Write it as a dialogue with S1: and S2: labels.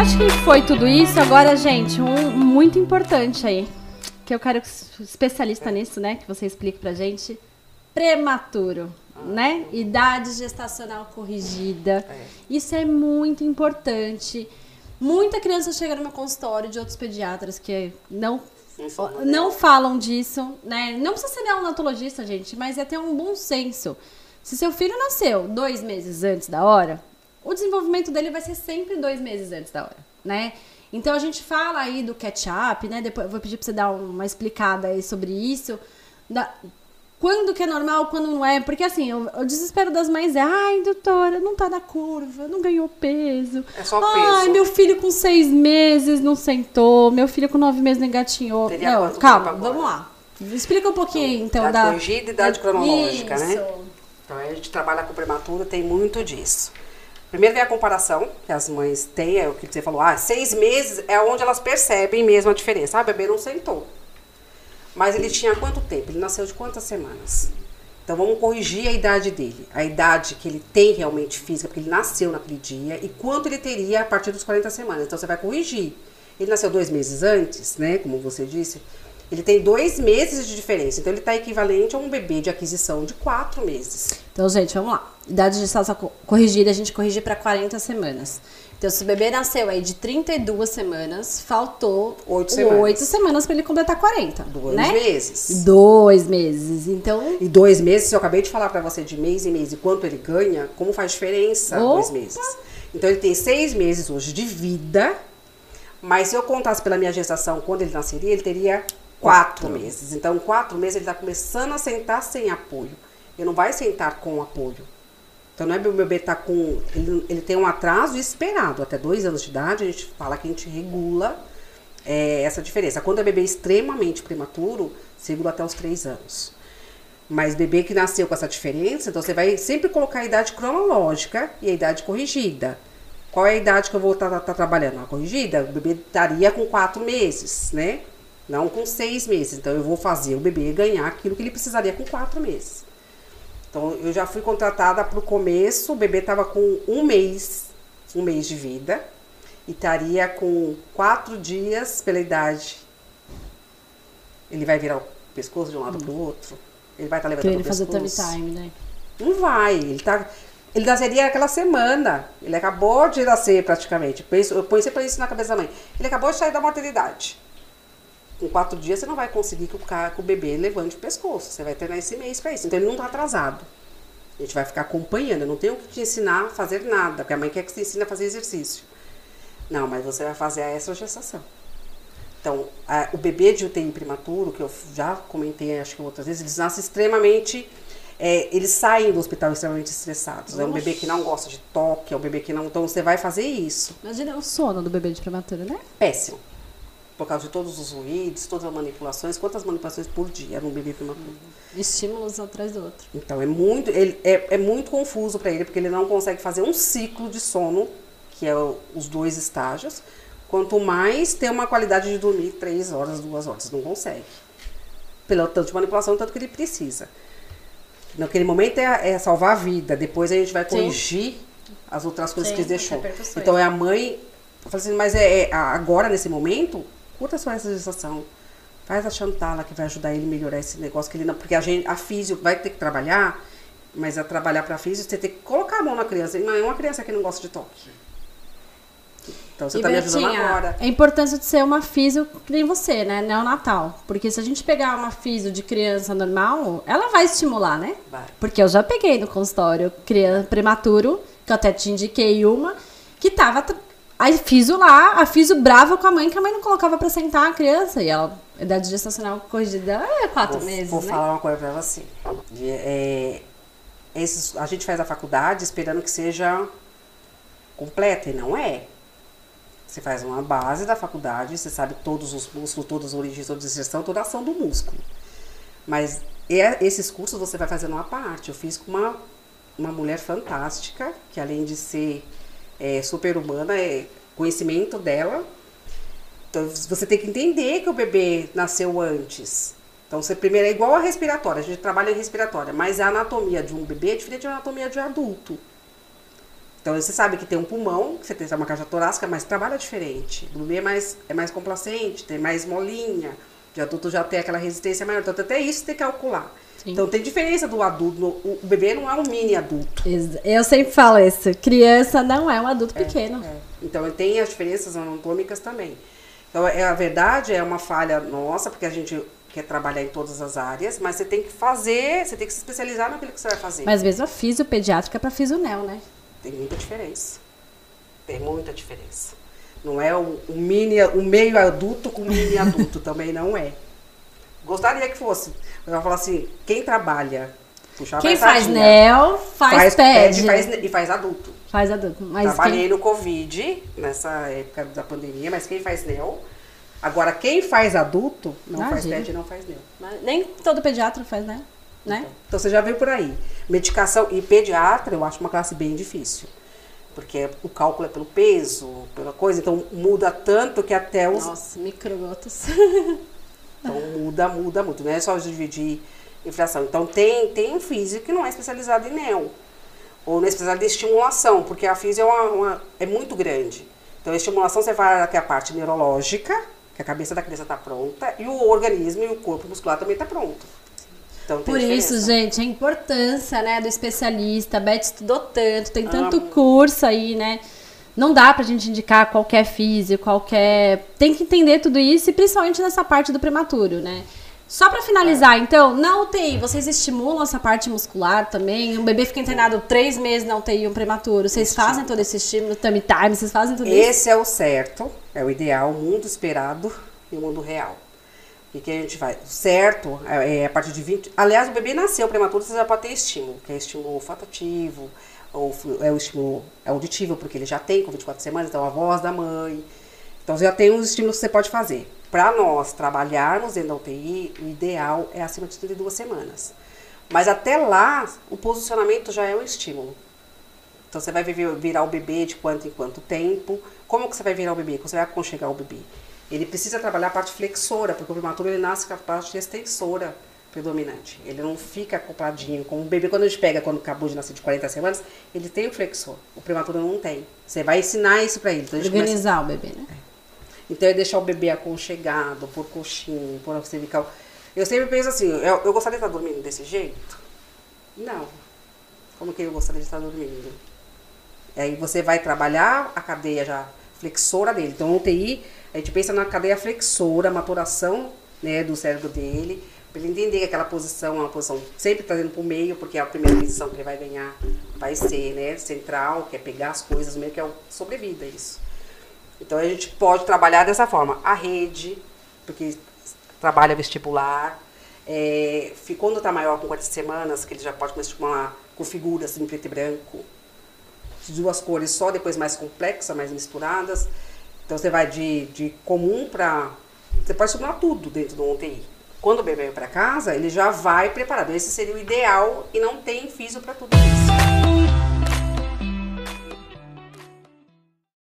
S1: Acho que foi tudo isso. Agora, gente, um muito importante aí. Que eu quero que especialista nisso, né? Que você explique pra gente. Prematuro, né? Idade gestacional corrigida. Isso é muito importante. Muita criança chega no meu consultório de outros pediatras que não não falam disso, né? Não precisa ser neonatologista, gente, mas é ter um bom senso. Se seu filho nasceu dois meses antes da hora, o desenvolvimento dele vai ser sempre dois meses antes da hora, né? Então a gente fala aí do catch-up, né? Depois eu vou pedir pra você dar uma explicada aí sobre isso. Da, quando que é normal, quando não é. Porque assim, o, o desespero das mães é, ai, doutora, não tá na curva, não ganhou peso.
S2: É só
S1: Ai,
S2: peso.
S1: meu filho com seis meses não sentou, meu filho com nove meses não engatinhou.
S2: Teria
S1: não, calma, vamos lá. Explica um pouquinho, então,
S2: idade
S1: da.
S2: corrigida e idade cronológica, né?
S1: Isso.
S2: Então aí a gente trabalha com prematuro, tem muito disso. Primeiro vem a comparação que as mães têm, é o que você falou, ah, seis meses é onde elas percebem mesmo a diferença. Ah, o bebê não sentou. Mas ele tinha quanto tempo? Ele nasceu de quantas semanas? Então vamos corrigir a idade dele. A idade que ele tem realmente física, porque ele nasceu naquele dia, e quanto ele teria a partir dos 40 semanas. Então você vai corrigir. Ele nasceu dois meses antes, né? Como você disse. Ele tem dois meses de diferença. Então ele está equivalente a um bebê de aquisição de quatro meses.
S1: Então, gente, vamos lá. Idade gestacional co- corrigida, a gente corrige para 40 semanas. Então, se o bebê nasceu aí de 32 semanas, faltou
S2: Oito semanas.
S1: oito semanas para ele completar 40.
S2: Dois
S1: né?
S2: meses.
S1: Dois meses. Então,
S2: E dois meses, se eu acabei de falar pra você de mês em mês e quanto ele ganha, como faz diferença
S1: Opa!
S2: dois meses? Então ele tem seis meses hoje de vida, mas se eu contasse pela minha gestação quando ele nasceria, ele teria quatro meses. Então, quatro meses ele tá começando a sentar sem apoio. Ele não vai sentar com apoio. Então não é meu bebê tá com. Ele, ele tem um atraso esperado. Até dois anos de idade, a gente fala que a gente regula é, essa diferença. Quando é bebê extremamente prematuro, segura até os três anos. Mas bebê que nasceu com essa diferença, então você vai sempre colocar a idade cronológica e a idade corrigida. Qual é a idade que eu vou estar trabalhando? A corrigida? O bebê estaria com quatro meses, né? Não com seis meses. Então eu vou fazer o bebê ganhar aquilo que ele precisaria com quatro meses. Então eu já fui contratada para o começo, o bebê estava com um mês, um mês de vida, e estaria com quatro dias pela idade. Ele vai virar o pescoço de um lado para o outro. Ele vai estar
S1: pra
S2: levantando
S1: ele
S2: o
S1: fazer tummy
S2: pescoço.
S1: time, né?
S2: Não vai. Ele tá. Ele nasceria aquela semana. Ele acabou de nascer praticamente. Eu ponho sempre isso na cabeça da mãe. Ele acabou de sair da mortalidade. Com quatro dias você não vai conseguir que o, ca- que o bebê levante o pescoço. Você vai treinar esse mês pra isso. Então ele não tá atrasado. A gente vai ficar acompanhando. Eu não tenho que te ensinar a fazer nada, porque a mãe quer que você ensine a fazer exercício. Não, mas você vai fazer a extra gestação. Então, a- o bebê de UTI prematuro, que eu já comentei acho que outras vezes, eles nascem extremamente. é, eles saem do hospital extremamente estressados. É um bebê que não gosta de toque, é um bebê que não. Então você vai fazer isso.
S1: Imagina o sono do bebê de prematuro, né?
S2: Péssimo. Por causa de todos os ruídos, todas as manipulações. Quantas manipulações por dia num bebê prematuro?
S1: Estímulos um atrás do outro.
S2: Então é muito, ele, é, é muito confuso para ele, porque ele não consegue fazer um ciclo de sono, que é o- os dois estágios. Quanto mais ter uma qualidade de dormir três horas, duas horas. Não consegue. Pelo tanto de manipulação, tanto que ele precisa. Naquele momento é, é salvar a vida. Depois a gente vai
S1: Sim.
S2: corrigir as outras coisas
S1: Sim,
S2: que ele deixou. Então é a mãe. Eu assim, mas é, é agora, nesse momento, curta só essa gestação. Faz a Chantala que vai ajudar ele a melhorar esse negócio que ele não. Porque a gente, a físio vai ter que trabalhar, mas a trabalhar para físio, você tem que colocar a mão na criança. E não é uma criança que não gosta de toque. Então você
S1: E,
S2: tá me ajudando agora.
S1: É importante de ser uma físio que nem você, né? Neonatal. Porque se a gente pegar uma físio de criança normal, ela vai estimular, né?
S2: Vai.
S1: Porque eu já peguei no consultório criança prematuro, que eu até te indiquei uma, que tava. Aí físio lá, a físio brava com a mãe, que a mãe não colocava pra sentar a criança. E ela, idade gestacional corrigida é quatro
S2: Vou,
S1: meses,
S2: vou
S1: né?
S2: falar uma coisa pra você. De- é, esses, a gente faz a faculdade esperando que seja completa, e não é. Você faz uma base da faculdade, você sabe todos os músculos, todas as origens, toda a digestão, toda a ação do músculo. Mas é- esses cursos você vai fazendo uma parte. Eu fiz com uma, uma mulher fantástica, que além de ser é, super-humana, é conhecimento dela. Então você tem que entender que o bebê nasceu antes. Então você primeiro é igual a respiratória, a gente trabalha em respiratória, mas a anatomia de um bebê é diferente da anatomia de um adulto. Então você sabe que tem um pulmão, que você tem uma caixa torácica, mas trabalha diferente. Do bebê é mais, é mais complacente, tem mais molinha. De adulto já tem aquela resistência maior. Então até isso tem que calcular. Sim. Então tem diferença do adulto. O bebê não é um mini adulto.
S1: Eu sempre falo isso. Criança não é um adulto é, pequeno. É.
S2: Então tem as diferenças anatômicas também. Então é, a verdade é uma falha nossa, porque a gente quer trabalhar em todas as áreas, mas você tem que fazer, você tem que se especializar naquilo que você vai fazer.
S1: Mas mesmo a fisiopediátrica é para fisionel, né?
S2: Tem muita diferença. Tem muita diferença. Não é um, um mini, um meio adulto com um mini adulto, também não é. Gostaria que fosse. Eu vou falar assim, quem trabalha,
S1: puxar Quem faz NEL, faz, faz pede.
S2: Faz, e faz adulto.
S1: Faz adulto.
S2: Mas Trabalhei quem... no Covid, nessa época da pandemia, mas quem faz NEL Agora, quem faz adulto, não Imagina. faz ped e não faz NEL.
S1: Nem todo pediatra faz, né? né?
S2: Então, então, você já viu por aí. Medicação e pediatra, eu acho uma classe bem difícil. Porque o cálculo é pelo peso, pela coisa, então muda tanto que até os.
S1: Nossa, microgotas.
S2: então muda, muda muito. Não é só dividir inflação. Então tem, tem um físico que não é especializado em NEL. Ou não é especializado em estimulação, porque a física é, uma, uma, é muito grande. Então a estimulação você vai até a parte neurológica, que a cabeça da criança está pronta e o organismo e o corpo muscular também está pronto.
S1: Então, Por diferença. isso, gente, a importância, né, do especialista. A Beth estudou tanto, tem tanto Amo. curso aí, né? Não dá pra gente indicar qualquer físico, qualquer. Tem que entender tudo isso, e principalmente nessa parte do prematuro, né? Só para finalizar, é. então, na UTI, vocês estimulam essa parte muscular também? Um bebê fica internado três meses na UTI, um prematuro. Vocês fazem todo esse estímulo, tummy time, vocês fazem tudo
S2: esse
S1: isso?
S2: Esse é o certo, é o ideal, o mundo esperado e o mundo real. E que a gente vai. Certo é, é a partir de 20. Aliás, o bebê nasceu prematuro, você já pode ter estímulo, que é estímulo olfatativo, ou é o estímulo auditivo, porque ele já tem com 24 semanas, então a voz da mãe. Então já tem uns estímulos que você pode fazer. Para nós trabalharmos dentro da UTI, o ideal é acima de 32 semanas. Mas até lá, o posicionamento já é um estímulo. Então você vai virar o bebê de quanto em quanto tempo. Como que você vai virar o bebê? Como você vai aconchegar o bebê? Ele precisa trabalhar a parte flexora, porque o prematuro ele nasce com a parte extensora predominante. Ele não fica acopladinho. Como o bebê, quando a gente pega, quando acabou de nascer de 40 semanas, ele tem o flexor. O prematuro não tem. Você vai ensinar isso para ele.
S1: Então, Organizar começa... o bebê, né? É.
S2: Então é deixar o bebê aconchegado, por coxinha, por cervical. Eu sempre penso assim, eu, eu gostaria de estar dormindo desse jeito? Não. Como que eu gostaria de estar dormindo? Aí você vai trabalhar a cadeia já flexora dele. Então, UTI, a gente pensa na cadeia flexora, maturação né, do cérebro dele, para ele entender que aquela posição é uma posição sempre trazendo para o meio, porque é a primeira posição que ele vai ganhar vai ser né, central, que é pegar as coisas meio que é sobrevida isso. Então a gente pode trabalhar dessa forma. A rede, porque trabalha vestibular. É, quando está maior com 40 semanas, que ele já pode começar a com figuras em preto e branco. Duas cores só, depois mais complexas, mais misturadas. Então você vai de, de comum para. Você pode estimular tudo dentro do UTI. Quando o bebê vem para casa, ele já vai preparado. Esse seria o ideal e não tem físio para tudo isso.